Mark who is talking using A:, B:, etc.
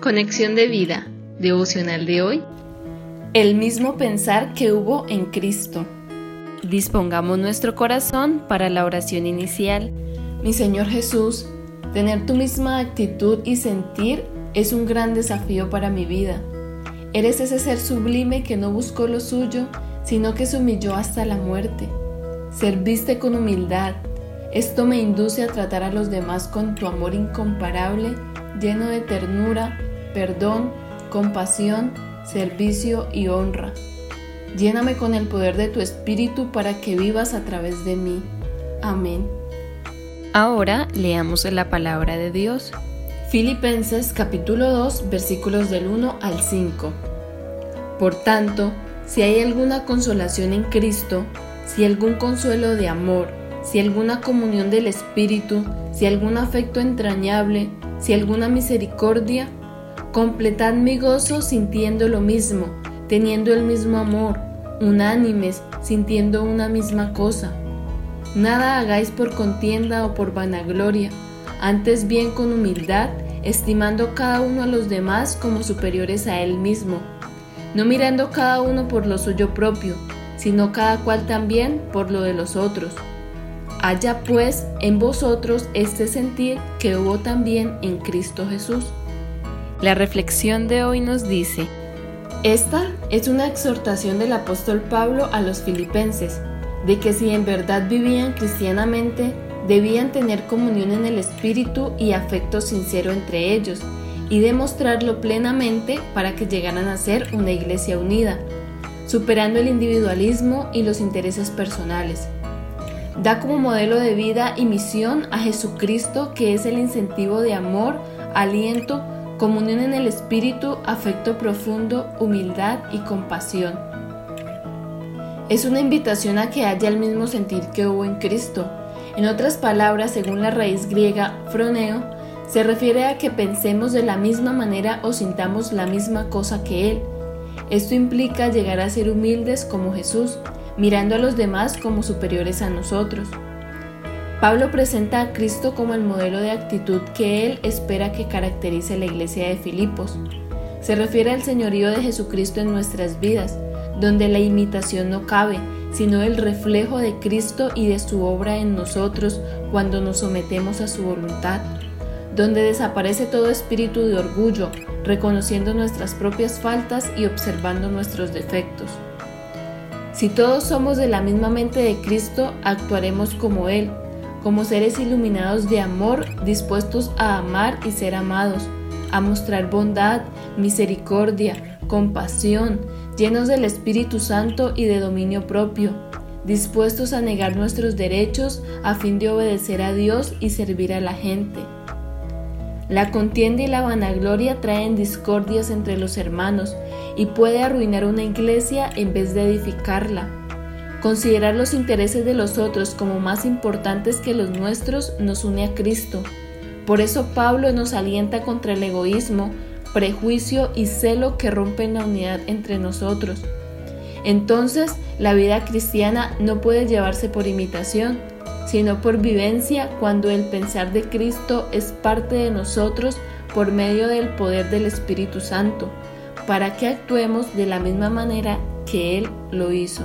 A: Conexión de vida, devocional de hoy.
B: El mismo pensar que hubo en Cristo.
A: Dispongamos nuestro corazón para la oración inicial.
B: Mi Señor Jesús, tener tu misma actitud y sentir es un gran desafío para mi vida. Eres ese ser sublime que no buscó lo suyo, sino que se humilló hasta la muerte. Serviste con humildad. Esto me induce a tratar a los demás con tu amor incomparable, lleno de ternura, perdón, compasión, servicio y honra. Lléname con el poder de tu Espíritu para que vivas a través de mí. Amén.
A: Ahora leamos la palabra de Dios.
B: Filipenses capítulo 2 versículos del 1 al 5. Por tanto, si hay alguna consolación en Cristo, si algún consuelo de amor, si alguna comunión del Espíritu, si algún afecto entrañable, si alguna misericordia, Completad mi gozo sintiendo lo mismo, teniendo el mismo amor, unánimes, sintiendo una misma cosa. Nada hagáis por contienda o por vanagloria, antes bien con humildad, estimando cada uno a los demás como superiores a él mismo, no mirando cada uno por lo suyo propio, sino cada cual también por lo de los otros. Haya pues en vosotros este sentir que hubo también en Cristo Jesús
A: la reflexión de hoy nos dice,
B: esta es una exhortación del apóstol Pablo a los filipenses, de que si en verdad vivían cristianamente, debían tener comunión en el Espíritu y afecto sincero entre ellos, y demostrarlo plenamente para que llegaran a ser una iglesia unida, superando el individualismo y los intereses personales. Da como modelo de vida y misión a Jesucristo, que es el incentivo de amor, aliento, comunión en el espíritu, afecto profundo, humildad y compasión. Es una invitación a que haya el mismo sentir que hubo en Cristo. En otras palabras, según la raíz griega froneo, se refiere a que pensemos de la misma manera o sintamos la misma cosa que Él. Esto implica llegar a ser humildes como Jesús, mirando a los demás como superiores a nosotros. Pablo presenta a Cristo como el modelo de actitud que él espera que caracterice la iglesia de Filipos. Se refiere al señorío de Jesucristo en nuestras vidas, donde la imitación no cabe, sino el reflejo de Cristo y de su obra en nosotros cuando nos sometemos a su voluntad, donde desaparece todo espíritu de orgullo, reconociendo nuestras propias faltas y observando nuestros defectos. Si todos somos de la misma mente de Cristo, actuaremos como Él, como seres iluminados de amor, dispuestos a amar y ser amados, a mostrar bondad, misericordia, compasión, llenos del Espíritu Santo y de dominio propio, dispuestos a negar nuestros derechos a fin de obedecer a Dios y servir a la gente. La contienda y la vanagloria traen discordias entre los hermanos y puede arruinar una iglesia en vez de edificarla. Considerar los intereses de los otros como más importantes que los nuestros nos une a Cristo. Por eso Pablo nos alienta contra el egoísmo, prejuicio y celo que rompen la unidad entre nosotros. Entonces, la vida cristiana no puede llevarse por imitación, sino por vivencia cuando el pensar de Cristo es parte de nosotros por medio del poder del Espíritu Santo, para que actuemos de la misma manera que Él lo hizo.